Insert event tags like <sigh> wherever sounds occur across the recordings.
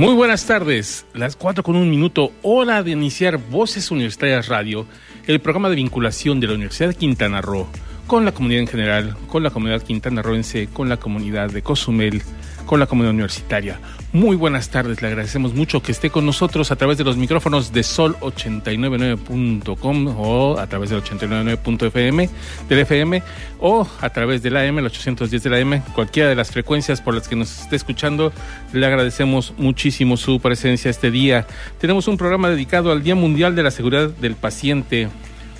Muy buenas tardes, las 4 con un minuto, hora de iniciar Voces Universitarias Radio, el programa de vinculación de la Universidad de Quintana Roo con la comunidad en general, con la comunidad quintanarroense, con la comunidad de Cozumel, con la comunidad universitaria. Muy buenas tardes, le agradecemos mucho que esté con nosotros a través de los micrófonos de sol899.com o a través del 899.fm del FM o a través del AM, el 810 del AM, cualquiera de las frecuencias por las que nos esté escuchando. Le agradecemos muchísimo su presencia este día. Tenemos un programa dedicado al Día Mundial de la Seguridad del Paciente.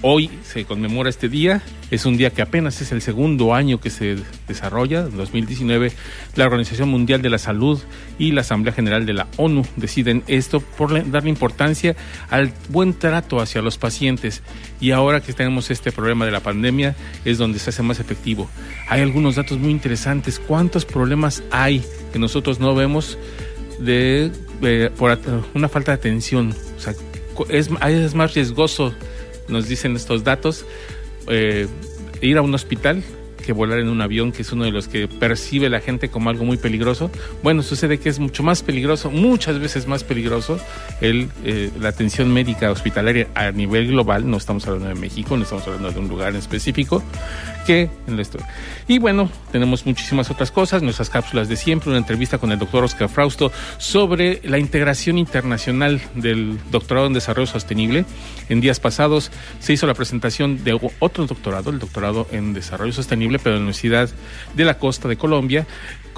Hoy se conmemora este día, es un día que apenas es el segundo año que se desarrolla, en 2019, la Organización Mundial de la Salud y la Asamblea General de la ONU deciden esto por darle importancia al buen trato hacia los pacientes. Y ahora que tenemos este problema de la pandemia es donde se hace más efectivo. Hay algunos datos muy interesantes, cuántos problemas hay que nosotros no vemos de, eh, por una falta de atención, o sea, es, es más riesgoso nos dicen estos datos, eh, ir a un hospital que volar en un avión, que es uno de los que percibe la gente como algo muy peligroso. Bueno, sucede que es mucho más peligroso, muchas veces más peligroso, el, eh, la atención médica hospitalaria a nivel global, no estamos hablando de México, no estamos hablando de un lugar en específico, en esto. Y bueno, tenemos muchísimas otras cosas, nuestras cápsulas de siempre, una entrevista con el doctor Oscar Frausto sobre la integración internacional del doctorado en desarrollo sostenible. En días pasados se hizo la presentación de otro doctorado, el doctorado en desarrollo sostenible, pero en la Universidad de la Costa de Colombia,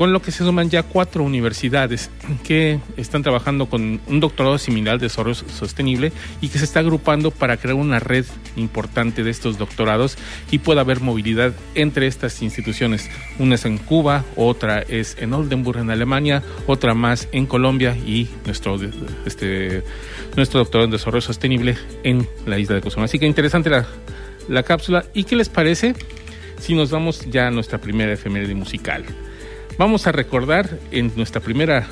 con lo que se suman ya cuatro universidades que están trabajando con un doctorado similar de desarrollo sostenible y que se está agrupando para crear una red importante de estos doctorados y pueda haber movilidad entre estas instituciones. Una es en Cuba, otra es en Oldenburg, en Alemania, otra más en Colombia y nuestro, este, nuestro doctorado en desarrollo sostenible en la isla de Cozumel. Así que interesante la, la cápsula. ¿Y qué les parece si nos vamos ya a nuestra primera efeméride musical? Vamos a recordar en nuestra primera,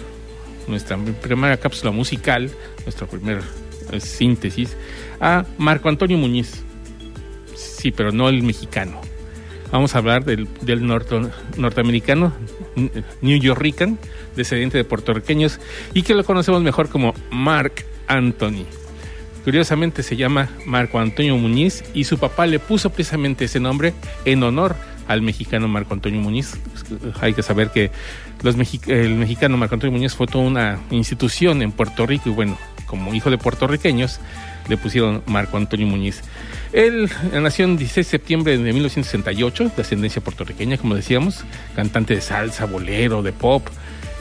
nuestra primera cápsula musical, nuestra primera eh, síntesis, a Marco Antonio Muñiz. Sí, pero no el mexicano. Vamos a hablar del, norteamericano, New Yorkican, descendiente de puertorriqueños, y que lo conocemos mejor como Mark Anthony. Curiosamente se llama Marco Antonio Muñiz y su papá le puso precisamente ese nombre en honor al mexicano Marco Antonio Muñiz. Hay que saber que el mexicano Marco Antonio Muñiz fue toda una institución en Puerto Rico y bueno, como hijo de puertorriqueños, le pusieron Marco Antonio Muñiz. Él nació el 16 de septiembre de 1968, de ascendencia puertorriqueña, como decíamos, cantante de salsa, bolero, de pop,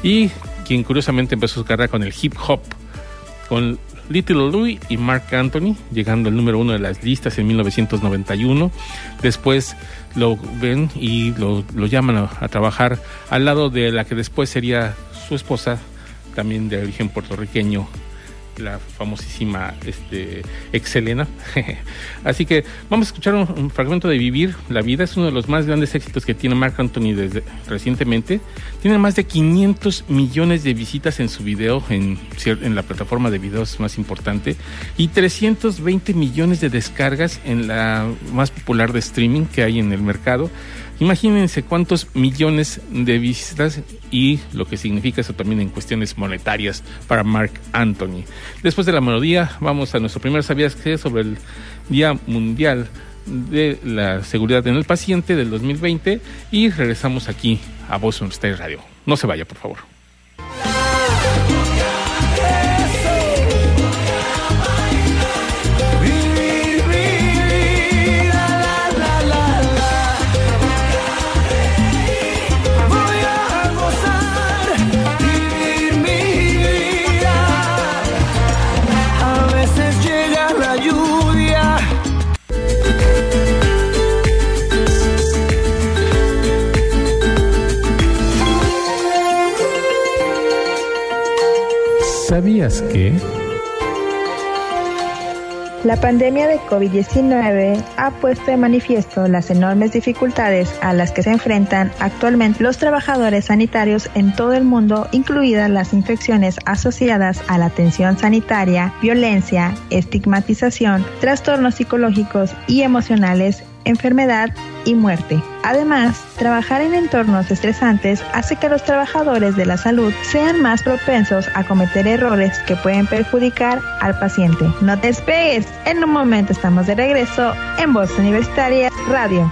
y quien curiosamente empezó su carrera con el hip hop, con Little Louis y Mark Anthony, llegando al número uno de las listas en 1991. Después lo ven y lo, llaman a, a, trabajar al lado de la que después sería su esposa, también de origen puertorriqueño, la famosísima este, Excelena. <laughs> Así que vamos a escuchar un, fragmento de Vivir la Vida. Es uno de los más grandes éxitos que tiene Mark Anthony recientemente. Tiene más de 500 millones de visitas en su video, en, en la plataforma de videos más importante, y 320 millones de descargas en la más popular de streaming que hay en el mercado. Imagínense cuántos millones de visitas y lo que significa eso también en cuestiones monetarias para Mark Anthony. Después de la melodía, vamos a nuestro primer ¿Sabías qué? sobre el Día Mundial de la Seguridad en el Paciente del 2020 y regresamos aquí a Voz State Radio. No se vaya, por favor. ¿Sabías que? La pandemia de COVID-19 ha puesto de manifiesto las enormes dificultades a las que se enfrentan actualmente los trabajadores sanitarios en todo el mundo, incluidas las infecciones asociadas a la atención sanitaria, violencia, estigmatización, trastornos psicológicos y emocionales enfermedad y muerte. Además, trabajar en entornos estresantes hace que los trabajadores de la salud sean más propensos a cometer errores que pueden perjudicar al paciente. No te despegues, en un momento estamos de regreso en Voz Universitaria Radio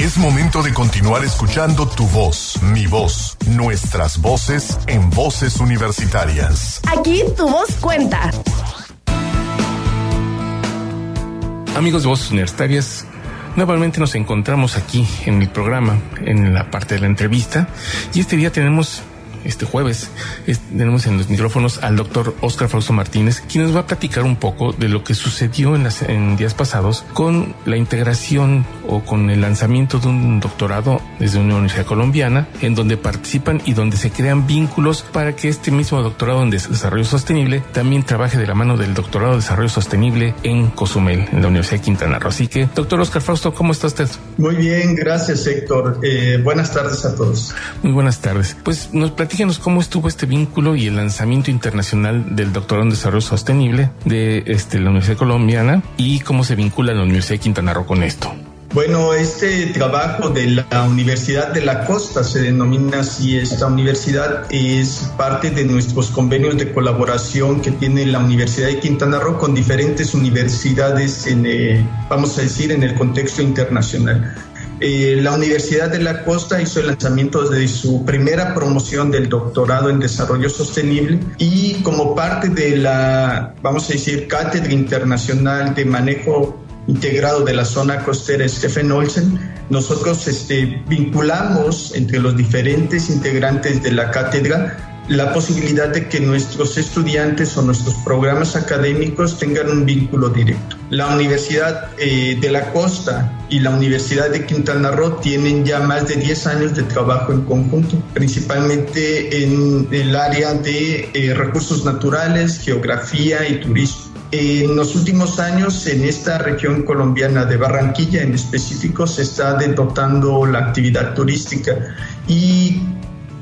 Es momento de continuar escuchando tu voz, mi voz, nuestras voces en voces universitarias. Aquí tu voz cuenta. Amigos de voces universitarias, nuevamente nos encontramos aquí en el programa, en la parte de la entrevista, y este día tenemos este jueves tenemos en los micrófonos al doctor Oscar Fausto Martínez, quien nos va a platicar un poco de lo que sucedió en, las, en días pasados con la integración o con el lanzamiento de un doctorado desde una universidad colombiana, en donde participan y donde se crean vínculos para que este mismo doctorado en desarrollo sostenible también trabaje de la mano del doctorado de desarrollo sostenible en Cozumel, en la Universidad de Quintana Roo. Así que, doctor Oscar Fausto, ¿cómo está usted? Muy bien, gracias Héctor. Eh, buenas tardes a todos. Muy buenas tardes. Pues nos platíquenos cómo estuvo este vínculo y el lanzamiento internacional del doctorado en desarrollo sostenible de este, la Universidad Colombiana y cómo se vincula la Universidad de Quintana Roo con esto. Bueno, este trabajo de la Universidad de la Costa se denomina así. Esta universidad es parte de nuestros convenios de colaboración que tiene la Universidad de Quintana Roo con diferentes universidades, en, eh, vamos a decir, en el contexto internacional. Eh, la Universidad de la Costa hizo el lanzamiento de su primera promoción del doctorado en desarrollo sostenible y como parte de la, vamos a decir, cátedra internacional de manejo integrado de la zona costera Stephen Olsen, nosotros este, vinculamos entre los diferentes integrantes de la cátedra la posibilidad de que nuestros estudiantes o nuestros programas académicos tengan un vínculo directo. La Universidad eh, de la Costa y la Universidad de Quintana Roo tienen ya más de 10 años de trabajo en conjunto, principalmente en el área de eh, recursos naturales, geografía y turismo. En los últimos años, en esta región colombiana de Barranquilla en específico, se está dotando la actividad turística y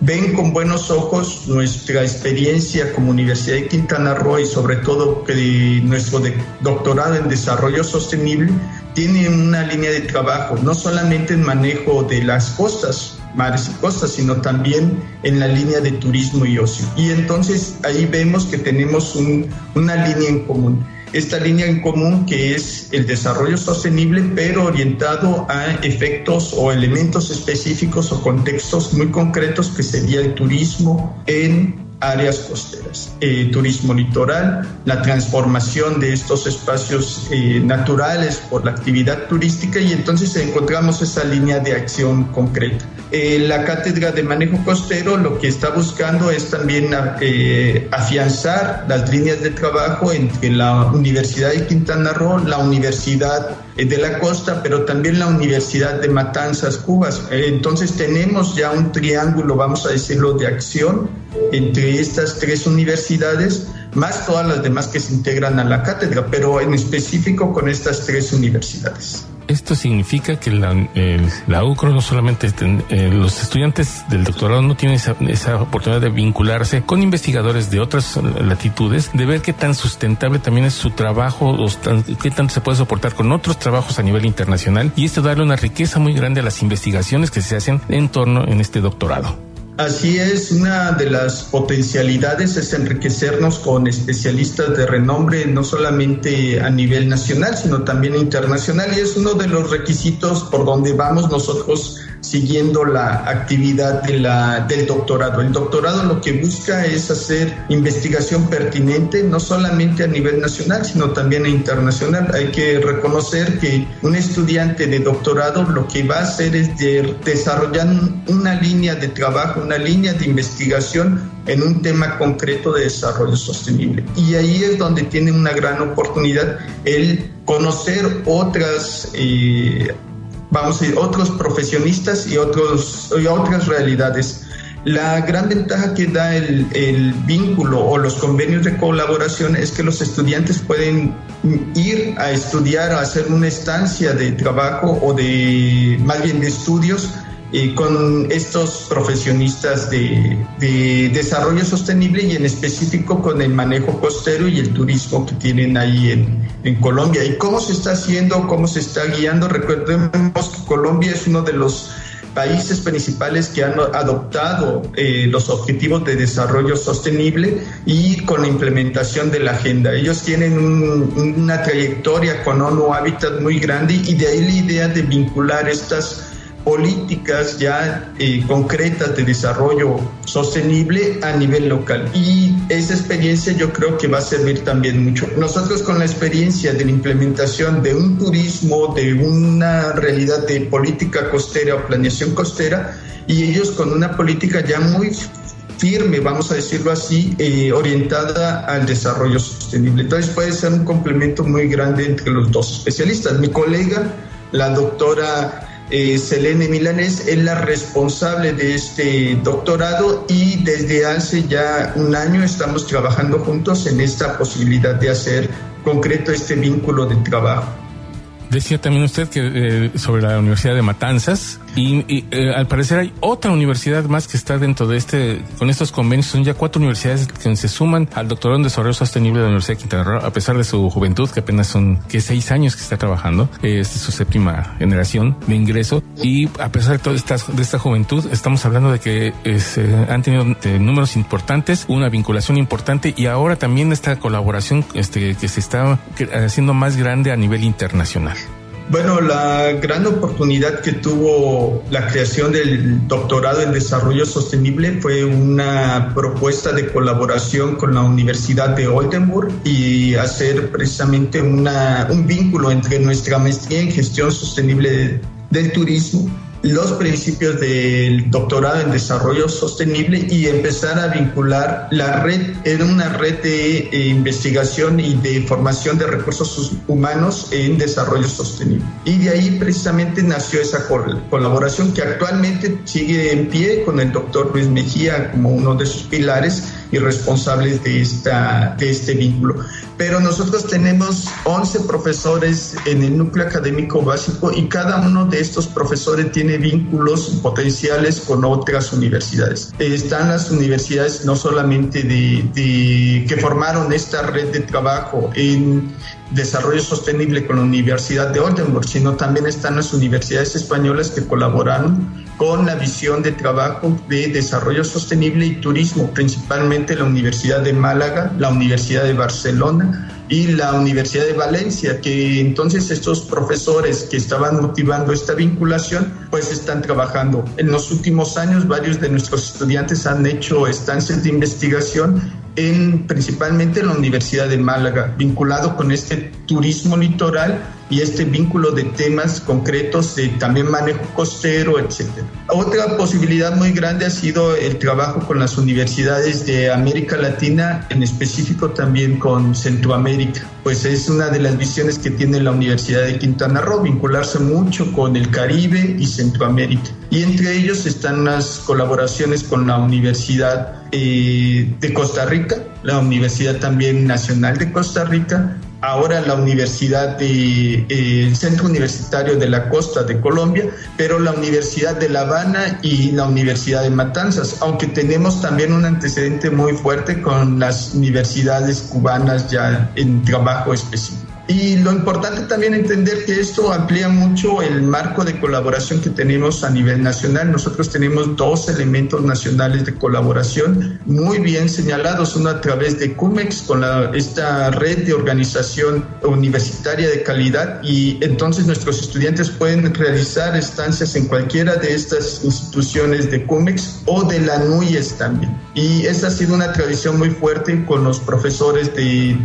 ven con buenos ojos nuestra experiencia como Universidad de Quintana Roo y sobre todo que nuestro doctorado en desarrollo sostenible tiene una línea de trabajo, no solamente en manejo de las costas, mares y costas, sino también en la línea de turismo y ocio. Y entonces ahí vemos que tenemos una línea en común esta línea en común que es el desarrollo sostenible, pero orientado a efectos o elementos específicos o contextos muy concretos que sería el turismo en áreas costeras, eh, turismo litoral, la transformación de estos espacios eh, naturales por la actividad turística y entonces encontramos esa línea de acción concreta. Eh, la cátedra de manejo costero lo que está buscando es también afianzar las líneas de trabajo entre la Universidad de Quintana Roo, la Universidad de la Costa, pero también la Universidad de Matanzas, Cuba. entonces tenemos ya un triángulo, vamos a decirlo, de acción entre estas tres universidades, más todas las demás que se integran a la cátedra, pero en específico con estas tres universidades. Esto significa que la, UCRO no solamente, eh, los estudiantes del doctorado no tienen esa, oportunidad de vincularse con investigadores de otras latitudes, de ver qué tan sustentable también es su trabajo, o qué tanto se puede soportar con otros trabajos a nivel internacional, y esto darle una riqueza muy grande a las investigaciones que se hacen en torno en este doctorado. Así es, una de las potencialidades es enriquecernos con especialistas de renombre, no solamente a nivel nacional, sino también internacional, y es uno de los requisitos por donde vamos nosotros siguiendo la actividad de la, del doctorado. El doctorado lo que busca es hacer investigación pertinente, no solamente a nivel nacional, sino también internacional. Hay que reconocer que un estudiante de doctorado lo que va a hacer es desarrollar una línea de trabajo, una línea de investigación en un tema concreto de desarrollo sostenible. Y ahí es donde tiene una gran oportunidad el conocer otras eh, vamos a decir, otros profesionistas y, otros, y otras realidades. La gran ventaja que da el, el, vínculo o los convenios de colaboración es que los estudiantes pueden ir a estudiar, a hacer una estancia de trabajo o de, más bien de estudios eh, con estos profesionistas de, de, desarrollo sostenible y en específico con el manejo costero y el turismo que tienen ahí en, en Colombia. ¿Y cómo se está haciendo? ¿Cómo se está guiando? Recordemos que Colombia es uno de los países principales que han adoptado eh, los objetivos de desarrollo sostenible y con la implementación de la agenda. Ellos tienen un, una trayectoria con ONU Habitat muy grande y de ahí la idea de vincular estas políticas ya eh, concretas de desarrollo sostenible a nivel local. Y esa experiencia yo creo que va a servir también mucho. Nosotros con la experiencia de la implementación de un turismo, de una realidad de política costera o planeación costera, y ellos con una política ya muy firme, vamos a decirlo así, eh, orientada al desarrollo sostenible. Entonces puede ser un complemento muy grande entre los dos especialistas. Mi colega, la doctora eh, Selene Milanés es la responsable de este doctorado y desde hace ya un año estamos trabajando juntos en esta posibilidad de hacer concreto este vínculo de trabajo. Decía también usted que eh, sobre la Universidad de Matanzas y, eh, al parecer hay otra universidad más que está dentro de este, con estos convenios, son ya cuatro universidades que se suman al doctorado en desarrollo sostenible de la Universidad de Quintana Roo, a pesar de su juventud, que apenas son que seis años que está trabajando, es su séptima generación de ingreso y a pesar de toda esta, de esta juventud, estamos hablando de que eh, han tenido números importantes, una vinculación importante y ahora también esta colaboración este, que se está haciendo más grande a nivel internacional. Bueno, la gran oportunidad que tuvo la creación del doctorado en desarrollo sostenible fue una propuesta de colaboración con la Universidad de Oldenburg y hacer precisamente una, un vínculo entre nuestra maestría en gestión sostenible del turismo los principios del doctorado en desarrollo sostenible y empezar a vincular la red en una red de eh, investigación y de formación de recursos humanos en desarrollo sostenible. Y de ahí precisamente nació esa colaboración que actualmente sigue en pie con el doctor Luis Mejía como uno de sus pilares y responsables de, esta, de este vínculo. Pero nosotros tenemos 11 profesores en el núcleo académico básico y cada uno de estos profesores tiene vínculos potenciales con otras universidades. Están las universidades no solamente de, de que formaron esta red de trabajo en desarrollo sostenible con la Universidad de Oldenburg, sino también están las universidades españolas que colaboraron con la visión de trabajo de desarrollo sostenible y turismo, principalmente la Universidad de Málaga, la Universidad de Barcelona y la Universidad de Valencia, que entonces estos profesores que estaban motivando esta vinculación, pues están trabajando. En los últimos años varios de nuestros estudiantes han hecho estancias de investigación en principalmente en la Universidad de Málaga, vinculado con este turismo litoral y este vínculo de temas concretos de también manejo costero, etc. Otra posibilidad muy grande ha sido el trabajo con las universidades de América Latina, en específico también con Centroamérica, pues es una de las visiones que tiene la Universidad de Quintana Roo, vincularse mucho con el Caribe y Centroamérica. Y entre ellos están las colaboraciones con la Universidad eh, de Costa Rica, la Universidad también Nacional de Costa Rica, ahora la Universidad eh, Centro Universitario de la Costa de Colombia, pero la Universidad de La Habana y la Universidad de Matanzas, aunque tenemos también un antecedente muy fuerte con las universidades cubanas ya en trabajo específico. Y lo importante también entender que esto amplía mucho el marco de colaboración que tenemos a nivel nacional. Nosotros tenemos dos elementos nacionales de colaboración muy bien señalados, uno a través de CUMEX con la, esta red de organización universitaria de calidad y entonces nuestros estudiantes pueden realizar estancias en cualquiera de estas instituciones de CUMEX o de la NUYES también. Y esta ha sido una tradición muy fuerte con los profesores de,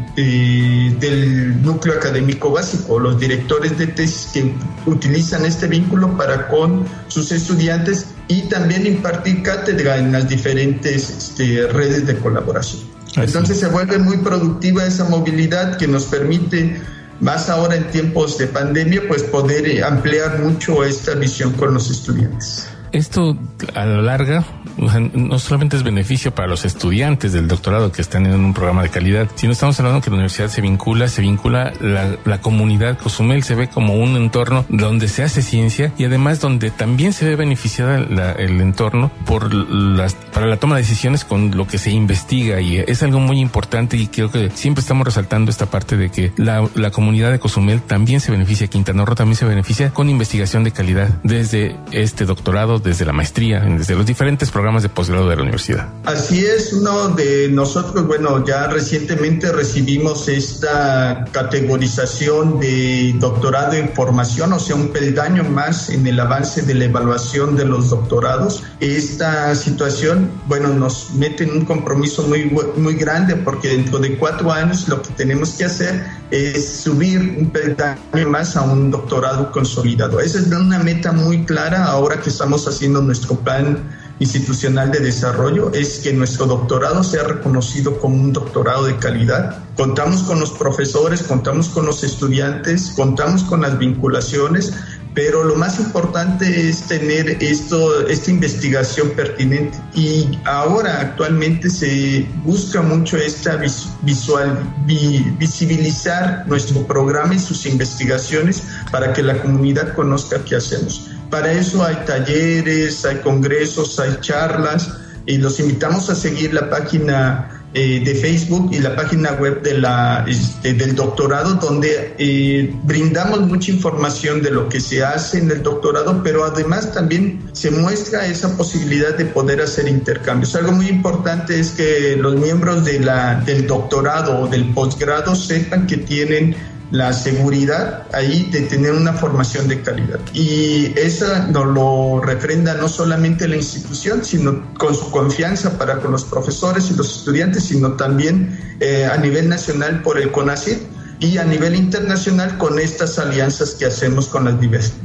del núcleo académico básico, los directores de tesis que utilizan este vínculo para con sus estudiantes y también impartir cátedra en las diferentes este, redes de colaboración. Entonces se vuelve muy productiva esa movilidad que nos permite, más ahora en tiempos de pandemia, pues poder ampliar mucho esta visión con los estudiantes. Esto a la larga no solamente es beneficio para los estudiantes del doctorado que están en un programa de calidad, sino estamos hablando que la universidad se vincula, se vincula la, la comunidad. Cozumel se ve como un entorno donde se hace ciencia y además donde también se ve beneficiada el entorno por las, para la toma de decisiones con lo que se investiga y es algo muy importante y creo que siempre estamos resaltando esta parte de que la, la comunidad de Cozumel también se beneficia, Quintana Roo también se beneficia con investigación de calidad desde este doctorado, desde la maestría, desde los diferentes programas de posgrado de la universidad. Así es, uno de nosotros, bueno, ya recientemente recibimos esta categorización de doctorado en formación, o sea, un peldaño más en el avance de la evaluación de los doctorados. Esta situación, bueno, nos mete en un compromiso muy, muy grande porque dentro de cuatro años lo que tenemos que hacer es subir un peldaño más a un doctorado consolidado. Esa es una meta muy clara ahora que estamos haciendo nuestro plan institucional de desarrollo es que nuestro doctorado sea reconocido como un doctorado de calidad. Contamos con los profesores, contamos con los estudiantes, contamos con las vinculaciones, pero lo más importante es tener esto, esta investigación pertinente. Y ahora actualmente se busca mucho esta visual, visibilizar nuestro programa y sus investigaciones para que la comunidad conozca qué hacemos. Para eso hay talleres, hay congresos, hay charlas y los invitamos a seguir la página eh, de Facebook y la página web de la, este, del doctorado donde eh, brindamos mucha información de lo que se hace en el doctorado, pero además también se muestra esa posibilidad de poder hacer intercambios. Algo muy importante es que los miembros del doctorado o del posgrado sepan que tienen la seguridad ahí de tener una formación de calidad. Y esa nos lo refrenda no solamente la institución, sino con su confianza para con los profesores y los estudiantes, sino también eh, a nivel nacional por el CONACYT y a nivel internacional con estas alianzas que hacemos con las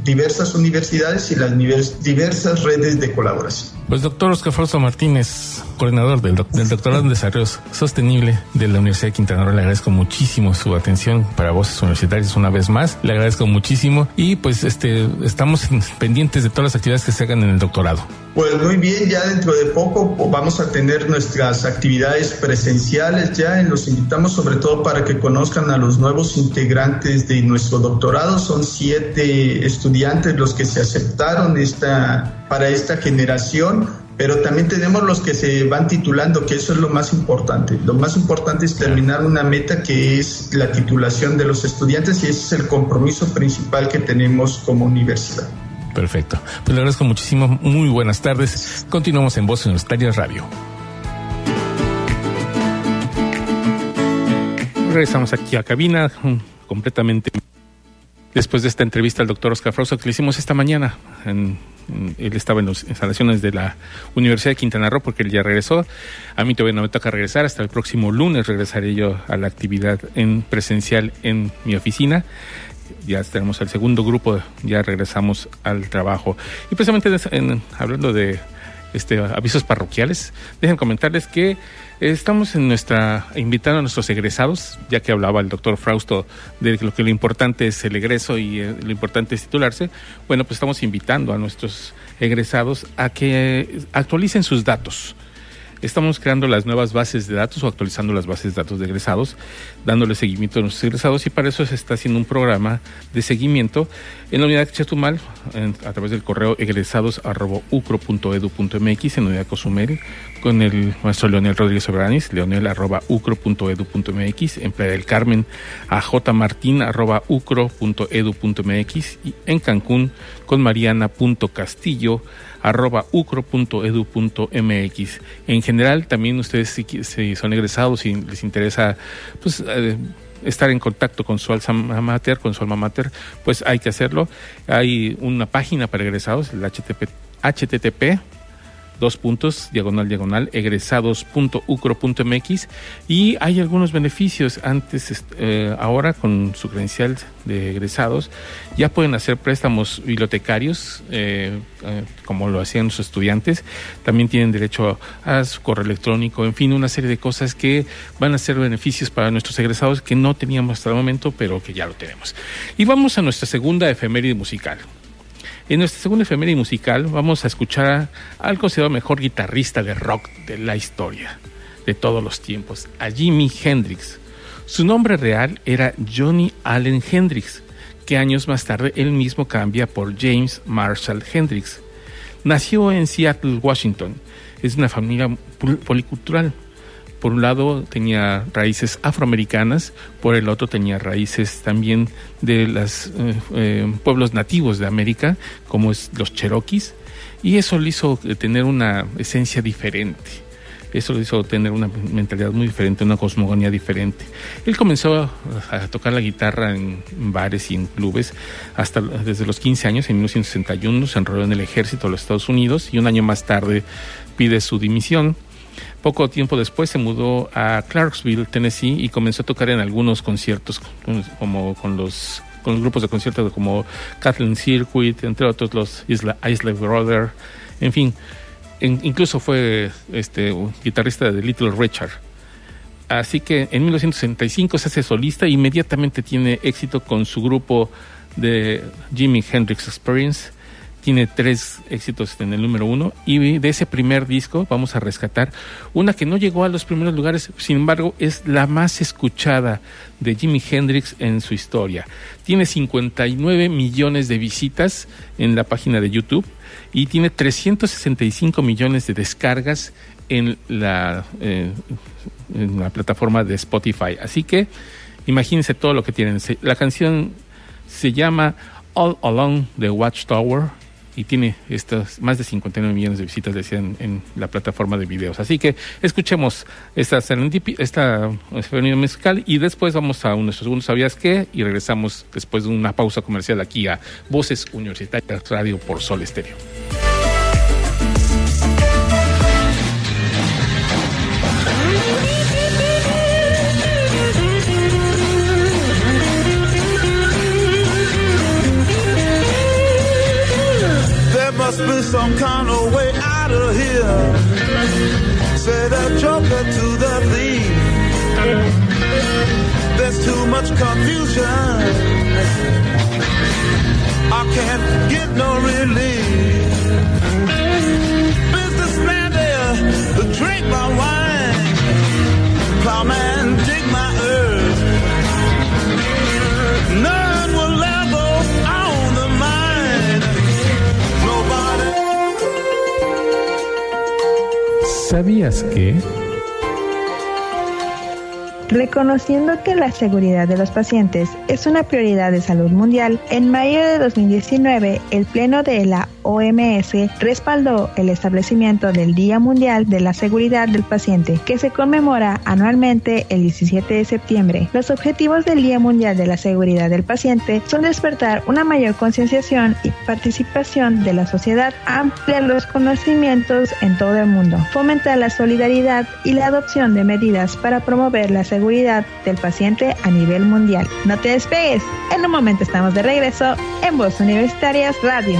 diversas universidades y las diversas redes de colaboración. Pues doctor Oscar Fausto Martínez, coordinador del, doctorado en desarrollo sostenible de la Universidad de Quintana Roo, le agradezco muchísimo su atención para voces universitarias una vez más, le agradezco muchísimo y pues este estamos pendientes de todas las actividades que se hagan en el doctorado. Pues muy bien, ya dentro de poco vamos a tener nuestras actividades presenciales ya, los invitamos sobre todo para que conozcan a los nuevos integrantes de nuestro doctorado. Son siete estudiantes los que se aceptaron esta, para esta generación, pero también tenemos los que se van titulando, que eso es lo más importante. Lo más importante es terminar una meta que es la titulación de los estudiantes y ese es el compromiso principal que tenemos como universidad. Perfecto. Pues le agradezco muchísimo. Muy buenas tardes. Continuamos en Voz Universitaria Radio. Regresamos aquí a cabina completamente después de esta entrevista al doctor Oscar Frauso que le hicimos esta mañana. él estaba en las instalaciones de la Universidad de Quintana Roo porque él ya regresó. A mí todavía no me toca regresar. Hasta el próximo lunes regresaré yo a la actividad en presencial en mi oficina ya tenemos el segundo grupo, ya regresamos al trabajo. Y precisamente hablando de este, avisos parroquiales, dejen comentarles que estamos en nuestra, invitando a nuestros egresados, ya que hablaba el doctor Frausto de lo que lo importante es el egreso y eh, lo importante es titularse, bueno, pues estamos invitando a nuestros egresados a que actualicen sus datos Estamos creando las nuevas bases de datos o actualizando las bases de datos de egresados, dándole seguimiento a nuestros egresados y para eso se está haciendo un programa de seguimiento en la unidad Chetumal a través del correo egresados.ucro.edu.mx en la unidad Cozumel con el maestro Leonel Rodríguez Sobranis, leonel.ucro.edu.mx, en Playa del Carmen a jmartin.ucro.edu.mx y en Cancún con mariana.castillo arroba ucro.edu.mx. En general, también ustedes si, son egresados y les interesa pues, eh, estar en contacto con su alma mater, con su alma mater, pues hay que hacerlo. Hay una página para egresados, el HTTP, http dos puntos, diagonal, diagonal, egresados.ucro.mx y hay algunos beneficios. Antes, eh, ahora con su credencial de egresados, ya pueden hacer préstamos bibliotecarios, eh, eh, como lo hacían los estudiantes. También tienen derecho a su correo electrónico, en fin, una serie de cosas que van a ser beneficios para nuestros egresados que no teníamos hasta el momento, pero que ya lo tenemos. Y vamos a nuestra segunda efeméride musical. En nuestra segunda efeméride musical vamos a escuchar al considerado mejor guitarrista de rock de la historia, de todos los tiempos, a Jimi Hendrix. Su nombre real era Johnny Allen Hendrix, que años más tarde él mismo cambia por James Marshall Hendrix. Nació en Seattle, Washington. Es una familia policultural por un lado tenía raíces afroamericanas, por el otro tenía raíces también de los eh, eh, pueblos nativos de América, como es los cherokees, y eso le hizo tener una esencia diferente. Eso le hizo tener una mentalidad muy diferente, una cosmogonía diferente. Él comenzó a tocar la guitarra en bares y en clubes hasta desde los 15 años, en 1961 se enroló en el ejército de los Estados Unidos y un año más tarde pide su dimisión poco tiempo después se mudó a Clarksville, Tennessee, y comenzó a tocar en algunos conciertos, como con los, con los grupos de conciertos como Kathleen Circuit, entre otros los Isla, Isla Brother, en fin. incluso fue este, un guitarrista de Little Richard. Así que en 1965 se hace solista e inmediatamente tiene éxito con su grupo de Jimi Hendrix Experience tiene tres éxitos en el número uno y de ese primer disco vamos a rescatar una que no llegó a los primeros lugares, sin embargo es la más escuchada de Jimi Hendrix en su historia. Tiene 59 millones de visitas en la página de YouTube y tiene 365 millones de descargas en la, eh, en la plataforma de Spotify. Así que imagínense todo lo que tienen. La canción se llama All Along the Watchtower y tiene estas más de 59 millones de visitas, decían, en la plataforma de videos. Así que escuchemos esta esta musical y después vamos a nuestro segundo ¿Sabías qué? Y regresamos después de una pausa comercial aquí a Voces Universitarias Radio por Sol Estéreo. Some kind of way out of here. Say the joker to the thief. There's too much confusion. I can't get no relief. ¿Sabías que? Reconociendo que la seguridad de los pacientes es una prioridad de salud mundial, en mayo de 2019 el Pleno de la OMS respaldó el establecimiento del Día Mundial de la Seguridad del Paciente, que se conmemora anualmente el 17 de septiembre. Los objetivos del Día Mundial de la Seguridad del Paciente son despertar una mayor concienciación y participación de la sociedad, ampliar los conocimientos en todo el mundo, fomentar la solidaridad y la adopción de medidas para promover la seguridad seguridad del paciente a nivel mundial. No te despegues, en un momento estamos de regreso en Voz Universitarias Radio.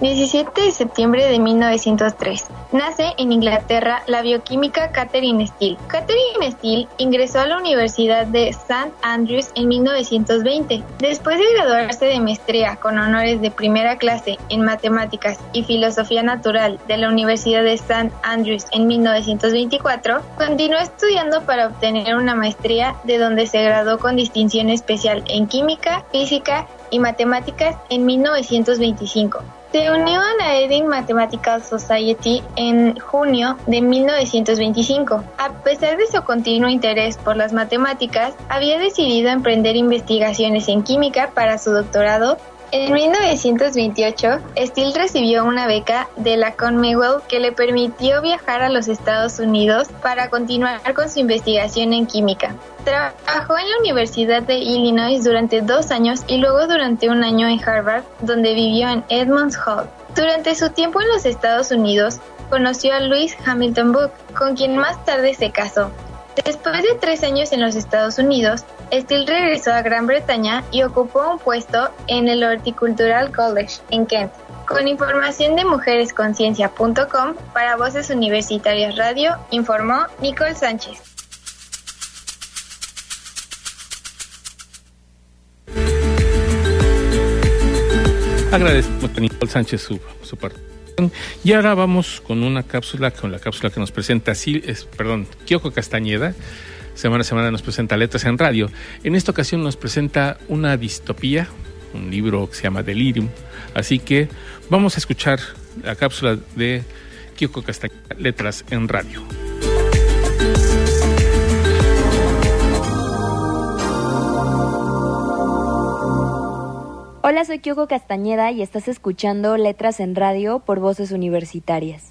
17 de septiembre de 1903. Nace en Inglaterra la bioquímica Catherine Steele. Catherine Steele ingresó a la Universidad de St. Andrews en 1920. Después de graduarse de maestría con honores de primera clase en matemáticas y filosofía natural de la Universidad de St. Andrews en 1924, continuó estudiando para obtener una maestría de donde se graduó con distinción especial en química, física y matemáticas en 1925. Se unió a la Edin Mathematical Society en junio de 1925. A pesar de su continuo interés por las matemáticas, había decidido emprender investigaciones en química para su doctorado en 1928, Steele recibió una beca de la Commonwealth que le permitió viajar a los Estados Unidos para continuar con su investigación en química. Trabajó en la Universidad de Illinois durante dos años y luego durante un año en Harvard, donde vivió en Edmonds Hall. Durante su tiempo en los Estados Unidos, conoció a Louis Hamilton Booth, con quien más tarde se casó. Después de tres años en los Estados Unidos, Steele regresó a Gran Bretaña y ocupó un puesto en el Horticultural College en Kent. Con información de mujeresconciencia.com para Voces Universitarias Radio, informó Nicole Sánchez. Agradecemos a Nicole Sánchez su, su y ahora vamos con una cápsula, con la cápsula que nos presenta, es, perdón, Kyoko Castañeda. Semana a semana nos presenta Letras en Radio. En esta ocasión nos presenta una distopía, un libro que se llama Delirium. Así que vamos a escuchar la cápsula de Kyoko Castañeda, Letras en Radio. Hola, soy Kyoko Castañeda y estás escuchando Letras en Radio por Voces Universitarias.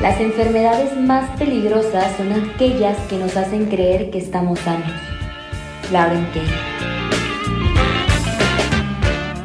Las enfermedades más peligrosas son aquellas que nos hacen creer que estamos sanos. Lauren Kay.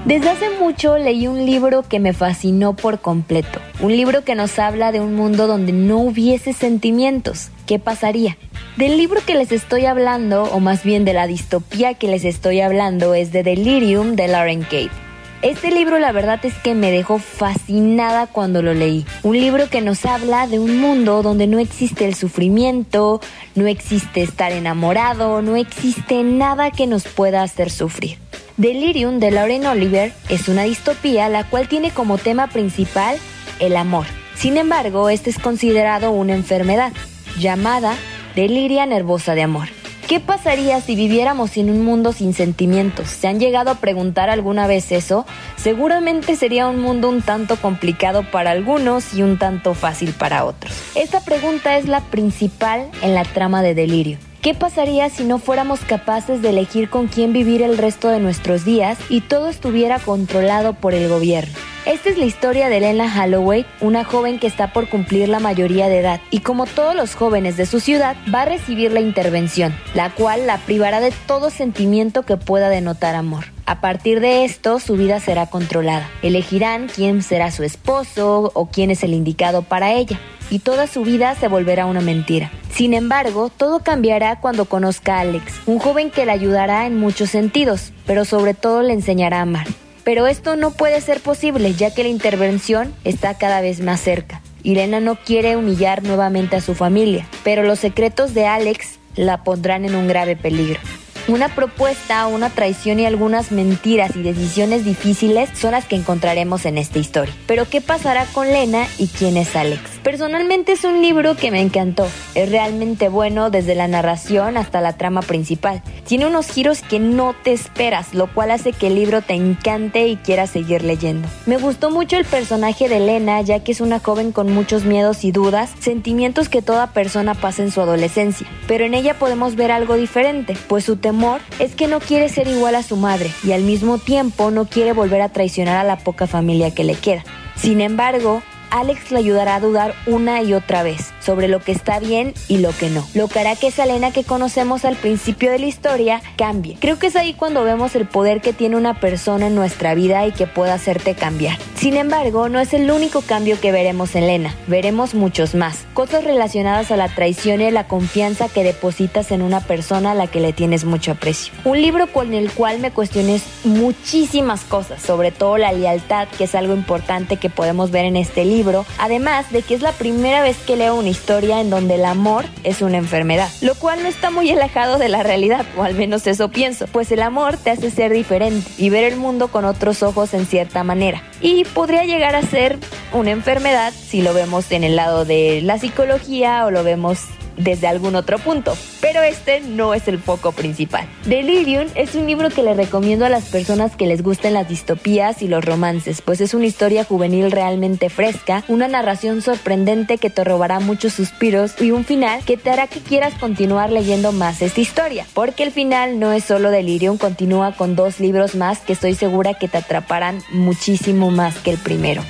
Desde hace mucho leí un libro que me fascinó por completo. Un libro que nos habla de un mundo donde no hubiese sentimientos. ¿Qué pasaría? Del libro que les estoy hablando, o más bien de la distopía que les estoy hablando, es de Delirium de Lauren Cave. Este libro la verdad es que me dejó fascinada cuando lo leí. Un libro que nos habla de un mundo donde no existe el sufrimiento, no existe estar enamorado, no existe nada que nos pueda hacer sufrir. Delirium de Lauren Oliver es una distopía la cual tiene como tema principal el amor. Sin embargo, este es considerado una enfermedad llamada Deliria nervosa de amor. ¿Qué pasaría si viviéramos en un mundo sin sentimientos? ¿Se han llegado a preguntar alguna vez eso? Seguramente sería un mundo un tanto complicado para algunos y un tanto fácil para otros. Esta pregunta es la principal en la trama de Delirio. ¿Qué pasaría si no fuéramos capaces de elegir con quién vivir el resto de nuestros días y todo estuviera controlado por el gobierno? Esta es la historia de Elena Holloway, una joven que está por cumplir la mayoría de edad y como todos los jóvenes de su ciudad va a recibir la intervención, la cual la privará de todo sentimiento que pueda denotar amor. A partir de esto, su vida será controlada. Elegirán quién será su esposo o quién es el indicado para ella y toda su vida se volverá una mentira. Sin embargo, todo cambiará cuando conozca a Alex, un joven que le ayudará en muchos sentidos, pero sobre todo le enseñará a amar. Pero esto no puede ser posible ya que la intervención está cada vez más cerca. Irena no quiere humillar nuevamente a su familia, pero los secretos de Alex la pondrán en un grave peligro. Una propuesta, una traición y algunas mentiras y decisiones difíciles son las que encontraremos en esta historia. Pero ¿qué pasará con Lena y quién es Alex? Personalmente es un libro que me encantó. Es realmente bueno desde la narración hasta la trama principal. Tiene unos giros que no te esperas, lo cual hace que el libro te encante y quieras seguir leyendo. Me gustó mucho el personaje de Elena, ya que es una joven con muchos miedos y dudas, sentimientos que toda persona pasa en su adolescencia. Pero en ella podemos ver algo diferente, pues su temor es que no quiere ser igual a su madre y al mismo tiempo no quiere volver a traicionar a la poca familia que le queda. Sin embargo, Alex le ayudará a dudar una y otra vez sobre lo que está bien y lo que no. Lo que hará que esa Elena que conocemos al principio de la historia cambie. Creo que es ahí cuando vemos el poder que tiene una persona en nuestra vida y que puede hacerte cambiar. Sin embargo, no es el único cambio que veremos en Elena. Veremos muchos más. Cosas relacionadas a la traición y la confianza que depositas en una persona a la que le tienes mucho aprecio. Un libro con el cual me cuestioné muchísimas cosas, sobre todo la lealtad, que es algo importante que podemos ver en este libro, además de que es la primera vez que leo una historia en donde el amor es una enfermedad, lo cual no está muy alejado de la realidad, o al menos eso pienso, pues el amor te hace ser diferente y ver el mundo con otros ojos en cierta manera. Y podría llegar a ser una enfermedad si lo vemos en el lado de la psicología o lo vemos desde algún otro punto, pero este no es el foco principal. Delirium es un libro que le recomiendo a las personas que les gusten las distopías y los romances, pues es una historia juvenil realmente fresca, una narración sorprendente que te robará muchos suspiros y un final que te hará que quieras continuar leyendo más esta historia, porque el final no es solo Delirium, continúa con dos libros más que estoy segura que te atraparán muchísimo más que el primero.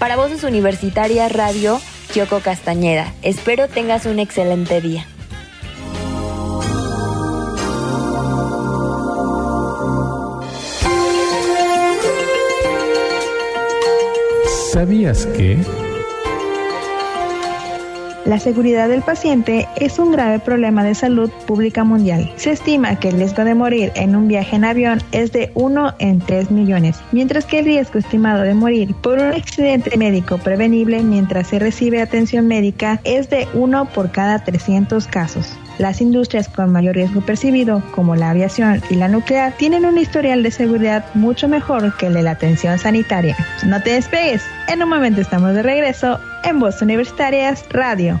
Para Voces Universitarias Radio, Kyoko Castañeda. Espero tengas un excelente día. ¿Sabías que... La seguridad del paciente es un grave problema de salud pública mundial. Se estima que el riesgo de morir en un viaje en avión es de 1 en 3 millones, mientras que el riesgo estimado de morir por un accidente médico prevenible mientras se recibe atención médica es de 1 por cada 300 casos. Las industrias con mayor riesgo percibido, como la aviación y la nuclear, tienen un historial de seguridad mucho mejor que el de la atención sanitaria. No te despegues, en un momento estamos de regreso en Voz Universitarias Radio.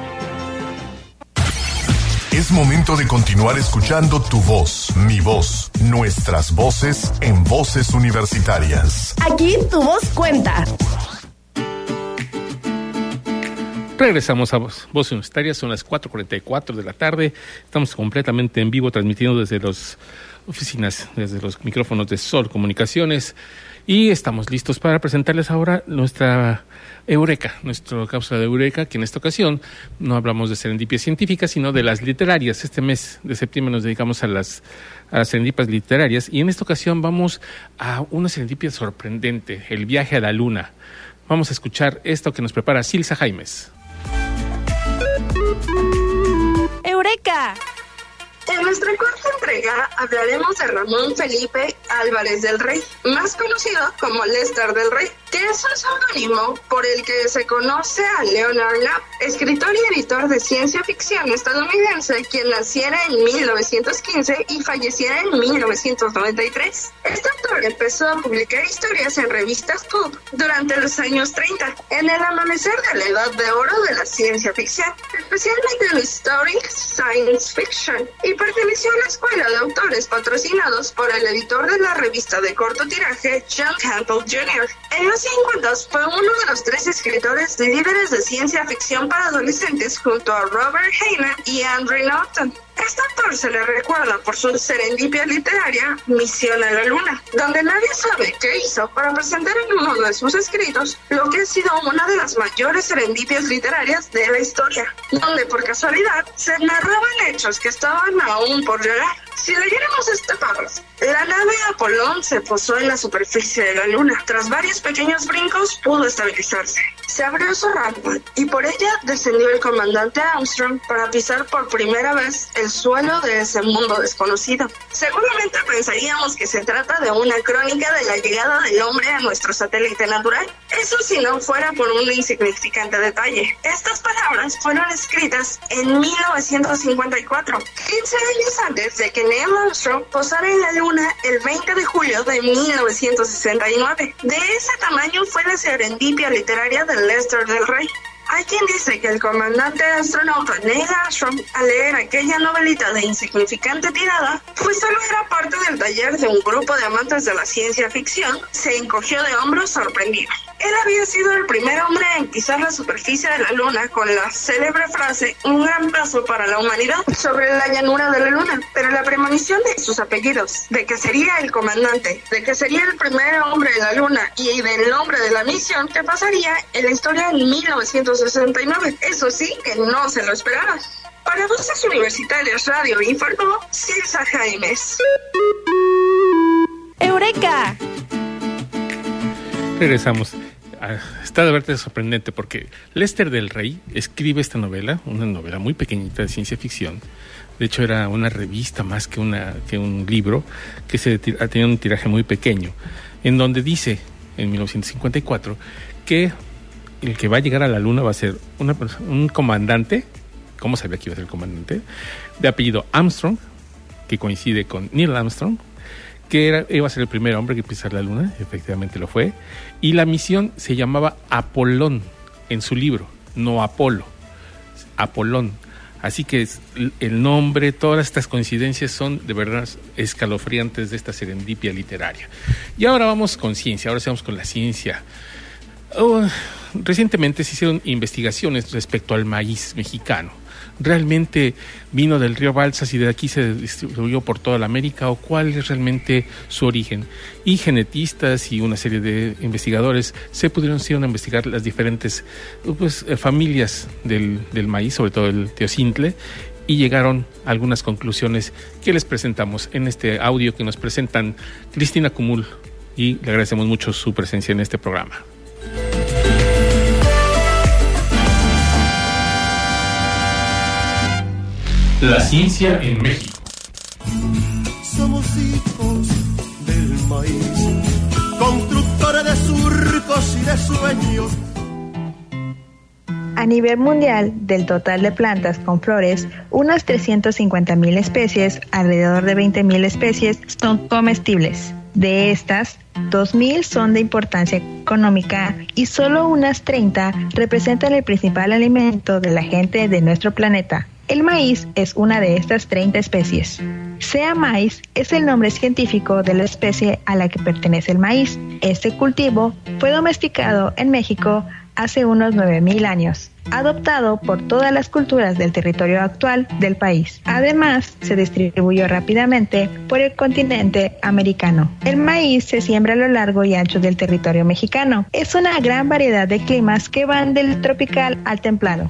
Es momento de continuar escuchando tu voz, mi voz, nuestras voces en voces universitarias. Aquí tu voz cuenta. Regresamos a Voz, voz Universitarias, son las 4.44 de la tarde. Estamos completamente en vivo transmitiendo desde las oficinas, desde los micrófonos de Sol Comunicaciones. Y estamos listos para presentarles ahora nuestra Eureka, nuestra cápsula de Eureka, que en esta ocasión no hablamos de serendipias científicas, sino de las literarias. Este mes de septiembre nos dedicamos a las, a las serendipias literarias y en esta ocasión vamos a una serendipia sorprendente, el viaje a la luna. Vamos a escuchar esto que nos prepara Silsa Jaimes. ¡Eureka! En nuestra cuarta entrega hablaremos de Ramón Felipe Álvarez del Rey, más conocido como Lester del Rey, que es un seudónimo por el que se conoce a Leonard Knapp, escritor y editor de ciencia ficción estadounidense, quien naciera en 1915 y falleciera en 1993. Este autor empezó a publicar historias en revistas pulp durante los años 30, en el amanecer de la edad de oro de la ciencia ficción, especialmente el Historic Science Fiction, y perteneció a la escuela de autores patrocinados por el editor de la revista de corto tiraje, John Campbell Jr. En los 50 fue uno de los tres escritores líderes de ciencia ficción para adolescentes junto a Robert Heinlein y Andrew Norton. Este autor se le recuerda por su serendipia literaria Misión a la Luna, donde nadie sabe qué hizo para presentar en uno de sus escritos lo que ha sido una de las mayores serendipias literarias de la historia, donde por casualidad se narraban hechos que estaban aún por llegar. Si leyéramos este párrafo, La nave Apolón se posó en la superficie de la Luna. Tras varios pequeños brincos, pudo estabilizarse. Se abrió su rampa y por ella descendió el comandante Armstrong para pisar por primera vez el suelo de ese mundo desconocido. Seguramente pensaríamos que se trata de una crónica de la llegada del hombre a nuestro satélite natural. Eso si no fuera por un insignificante detalle. Estas palabras fueron escritas en 1954, 15 años antes de que Neil Armstrong posara en la Luna el 20 de julio de 1969. De ese tamaño fue la serendipia literaria del Lester del Rey. Hay quien dice que el comandante astronauta Neil Armstrong, al leer aquella novelita de insignificante tirada, pues solo era parte del taller de un grupo de amantes de la ciencia ficción, se encogió de hombros sorprendido. Él había sido el primer hombre en pisar la superficie de la Luna con la célebre frase un gran paso para la humanidad sobre la llanura de la Luna, pero la premonición de sus apellidos, de que sería el comandante, de que sería el primer hombre en la Luna y del nombre de la misión que pasaría en la historia en 1969. Eso sí, que no se lo esperaba. Para Voces Universitarias Radio informó Silsa Jaimes. ¡Eureka! Regresamos. Ah, Está de verdad sorprendente porque Lester del Rey escribe esta novela, una novela muy pequeñita de ciencia ficción. De hecho, era una revista más que, una, que un libro que se tenido un tiraje muy pequeño, en donde dice, en 1954, que el que va a llegar a la Luna va a ser una, un comandante, ¿cómo sabía que iba a ser el comandante? De apellido Armstrong, que coincide con Neil Armstrong, que era, iba a ser el primer hombre que pisar la luna, efectivamente lo fue, y la misión se llamaba Apolón en su libro, no Apolo, Apolón. Así que el nombre, todas estas coincidencias son de verdad escalofriantes de esta serendipia literaria. Y ahora vamos con ciencia, ahora vamos con la ciencia. Oh, recientemente se hicieron investigaciones respecto al maíz mexicano. ¿Realmente vino del río Balsas y de aquí se distribuyó por toda la América o cuál es realmente su origen? Y genetistas y una serie de investigadores se pudieron investigar las diferentes pues, eh, familias del, del maíz, sobre todo el teocintle, y llegaron a algunas conclusiones que les presentamos en este audio que nos presentan Cristina Cumul y le agradecemos mucho su presencia en este programa. La ciencia en México. Somos hijos del maíz, constructores de surcos y de sueños. A nivel mundial, del total de plantas con flores, unas 350.000 especies, alrededor de 20.000 especies, son comestibles. De estas, 2.000 son de importancia económica y solo unas 30 representan el principal alimento de la gente de nuestro planeta. El maíz es una de estas 30 especies. Sea maíz es el nombre científico de la especie a la que pertenece el maíz. Este cultivo fue domesticado en México hace unos 9.000 años, adoptado por todas las culturas del territorio actual del país. Además, se distribuyó rápidamente por el continente americano. El maíz se siembra a lo largo y ancho del territorio mexicano. Es una gran variedad de climas que van del tropical al templado,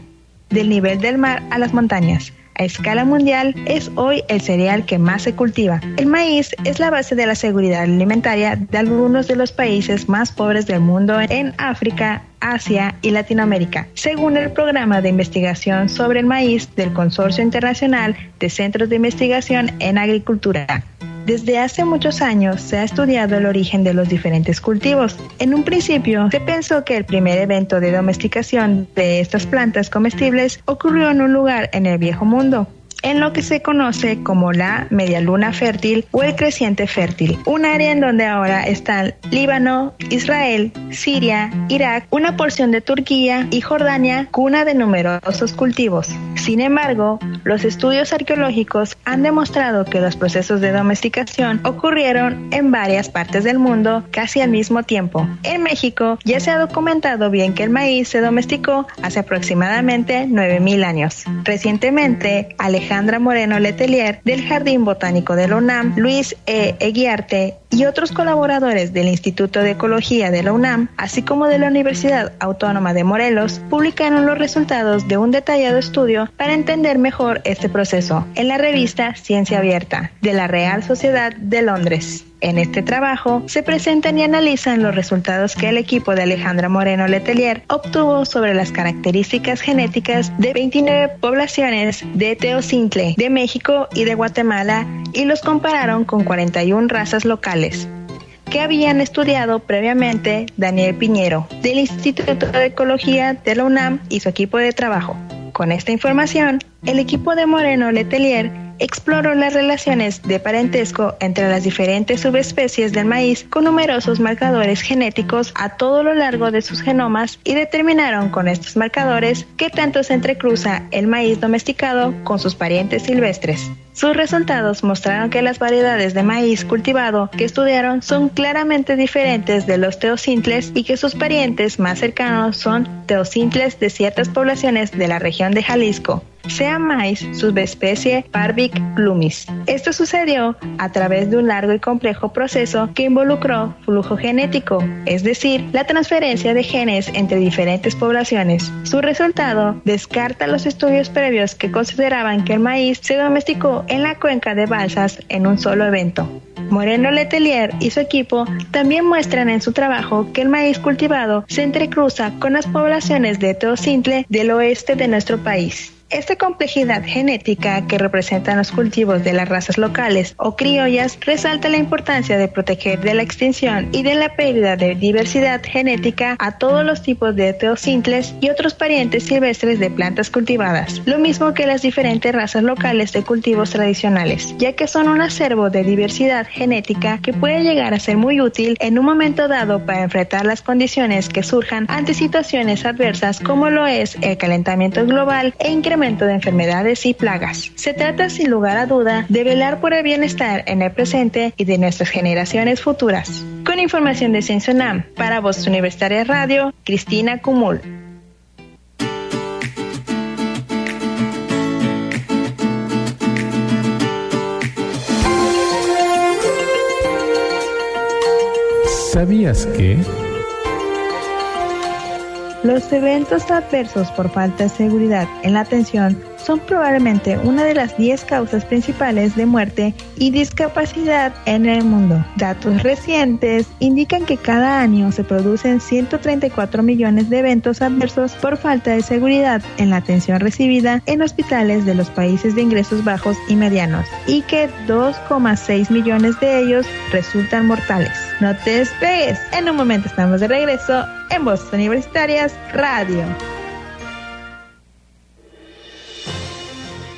del nivel del mar a las montañas. A escala mundial es hoy el cereal que más se cultiva. El maíz es la base de la seguridad alimentaria de algunos de los países más pobres del mundo en África, Asia y Latinoamérica, según el programa de investigación sobre el maíz del Consorcio Internacional de Centros de Investigación en Agricultura. Desde hace muchos años se ha estudiado el origen de los diferentes cultivos. En un principio se pensó que el primer evento de domesticación de estas plantas comestibles ocurrió en un lugar en el viejo mundo, en lo que se conoce como la medialuna fértil o el creciente fértil, un área en donde ahora están Líbano, Israel, Siria, Irak, una porción de Turquía y Jordania, cuna de numerosos cultivos. Sin embargo, los estudios arqueológicos han demostrado que los procesos de domesticación ocurrieron en varias partes del mundo casi al mismo tiempo. En México ya se ha documentado bien que el maíz se domesticó hace aproximadamente 9.000 años. Recientemente, Alejandra Moreno Letelier del Jardín Botánico de la Luis E. Eguiarte y otros colaboradores del Instituto de Ecología de la UNAM, así como de la Universidad Autónoma de Morelos, publicaron los resultados de un detallado estudio para entender mejor este proceso en la revista Ciencia Abierta de la Real Sociedad de Londres. En este trabajo se presentan y analizan los resultados que el equipo de Alejandra Moreno Letelier obtuvo sobre las características genéticas de 29 poblaciones de Teocintle de México y de Guatemala y los compararon con 41 razas locales que habían estudiado previamente Daniel Piñero del Instituto de Ecología de la UNAM y su equipo de trabajo. Con esta información, el equipo de Moreno Letelier exploró las relaciones de parentesco entre las diferentes subespecies del maíz con numerosos marcadores genéticos a todo lo largo de sus genomas y determinaron con estos marcadores qué tanto se entrecruza el maíz domesticado con sus parientes silvestres. Sus resultados mostraron que las variedades de maíz cultivado que estudiaron son claramente diferentes de los teocintles y que sus parientes más cercanos son teocintles de ciertas poblaciones de la región de Jalisco, sea maíz subespecie Parvic plumis. Esto sucedió a través de un largo y complejo proceso que involucró flujo genético, es decir, la transferencia de genes entre diferentes poblaciones. Su resultado descarta los estudios previos que consideraban que el maíz se domesticó en la cuenca de Balsas en un solo evento. Moreno Letelier y su equipo también muestran en su trabajo que el maíz cultivado se entrecruza con las poblaciones de Teocintle del oeste de nuestro país. Esta complejidad genética que representan los cultivos de las razas locales o criollas resalta la importancia de proteger de la extinción y de la pérdida de diversidad genética a todos los tipos de teocintles y otros parientes silvestres de plantas cultivadas, lo mismo que las diferentes razas locales de cultivos tradicionales, ya que son un acervo de diversidad genética que puede llegar a ser muy útil en un momento dado para enfrentar las condiciones que surjan ante situaciones adversas como lo es el calentamiento global e incremento de enfermedades y plagas. Se trata sin lugar a duda de velar por el bienestar en el presente y de nuestras generaciones futuras. Con información de Ciencia para Voz Universitaria Radio, Cristina Cumul. ¿Sabías que? Los eventos adversos por falta de seguridad en la atención son probablemente una de las 10 causas principales de muerte y discapacidad en el mundo. Datos recientes indican que cada año se producen 134 millones de eventos adversos por falta de seguridad en la atención recibida en hospitales de los países de ingresos bajos y medianos y que 2,6 millones de ellos resultan mortales. No te despegues, en un momento estamos de regreso en Voces Universitarias Radio.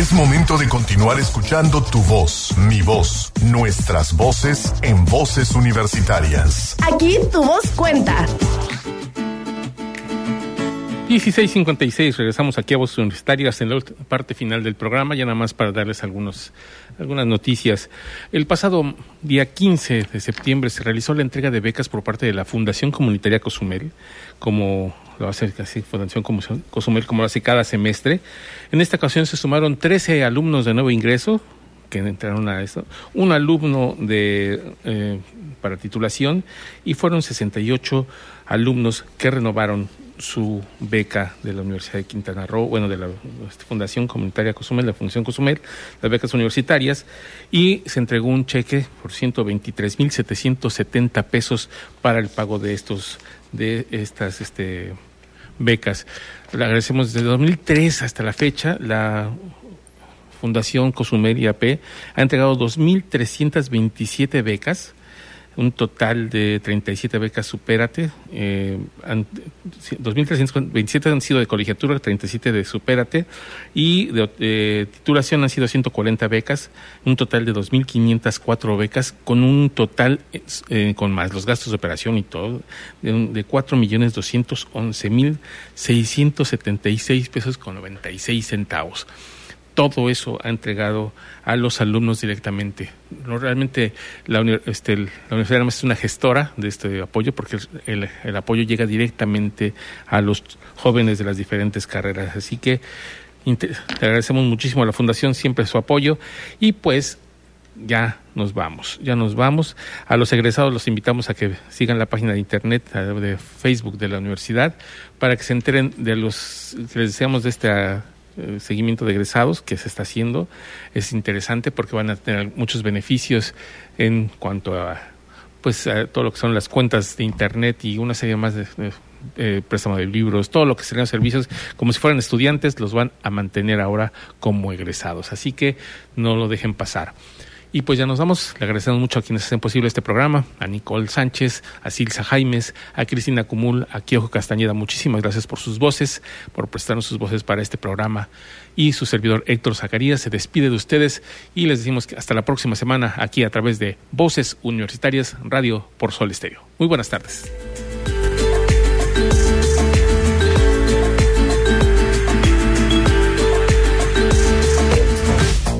Es momento de continuar escuchando tu voz, mi voz, nuestras voces en voces universitarias. Aquí tu voz cuenta. 16.56, regresamos aquí a Voces Universitarias en la parte final del programa, ya nada más para darles algunos, algunas noticias. El pasado día 15 de septiembre se realizó la entrega de becas por parte de la Fundación Comunitaria Cozumel, como lo hace casi Fundación Cozumel, como lo hace cada semestre. En esta ocasión se sumaron 13 alumnos de nuevo ingreso que entraron a esto, un alumno de eh, para titulación y fueron 68 alumnos que renovaron su beca de la Universidad de Quintana Roo, bueno, de la este, Fundación Comunitaria Cozumel, la Fundación Cozumel, las becas universitarias, y se entregó un cheque por 123.770 pesos para el pago de estos, de estas, este, becas. Le agradecemos desde 2003 hasta la fecha, la Fundación Cozumel IAP ha entregado 2.327 becas un total de 37 becas Supérate. Eh, 2.327 han sido de colegiatura, 37 de Supérate. Y de titulación han sido 140 becas, un total de 2.504 becas, con un total, eh, con más los gastos de operación y todo, de, de 4.211.676 pesos con 96 centavos todo eso ha entregado a los alumnos directamente. No, realmente la, este, universidad es una gestora de este apoyo porque el, apoyo llega directamente a los jóvenes de las diferentes carreras. Así que le agradecemos muchísimo a la Fundación siempre su apoyo y pues ya nos vamos, ya nos vamos. A los egresados los invitamos a que sigan la página de internet de Facebook de la universidad para que se enteren de los que les deseamos de esta seguimiento de egresados que se está haciendo es interesante porque van a tener muchos beneficios en cuanto a pues a todo lo que son las cuentas de internet y una serie más de, préstamo de libros, todo lo que serían servicios, como si fueran estudiantes, los van a mantener ahora como egresados. Así que no lo dejen pasar. Y pues ya nos vamos. Le agradecemos mucho a quienes hacen posible este programa, a Nicole Sánchez, a Silsa Jaimes, a Cristina Cumul, a Kiojo Castañeda. Muchísimas gracias por sus voces, por prestarnos sus voces para este programa. Y su servidor Héctor Zacarías se despide de ustedes y les decimos que hasta la próxima semana aquí a través de Voces Universitarias Radio por Sol Estéreo. Muy buenas tardes.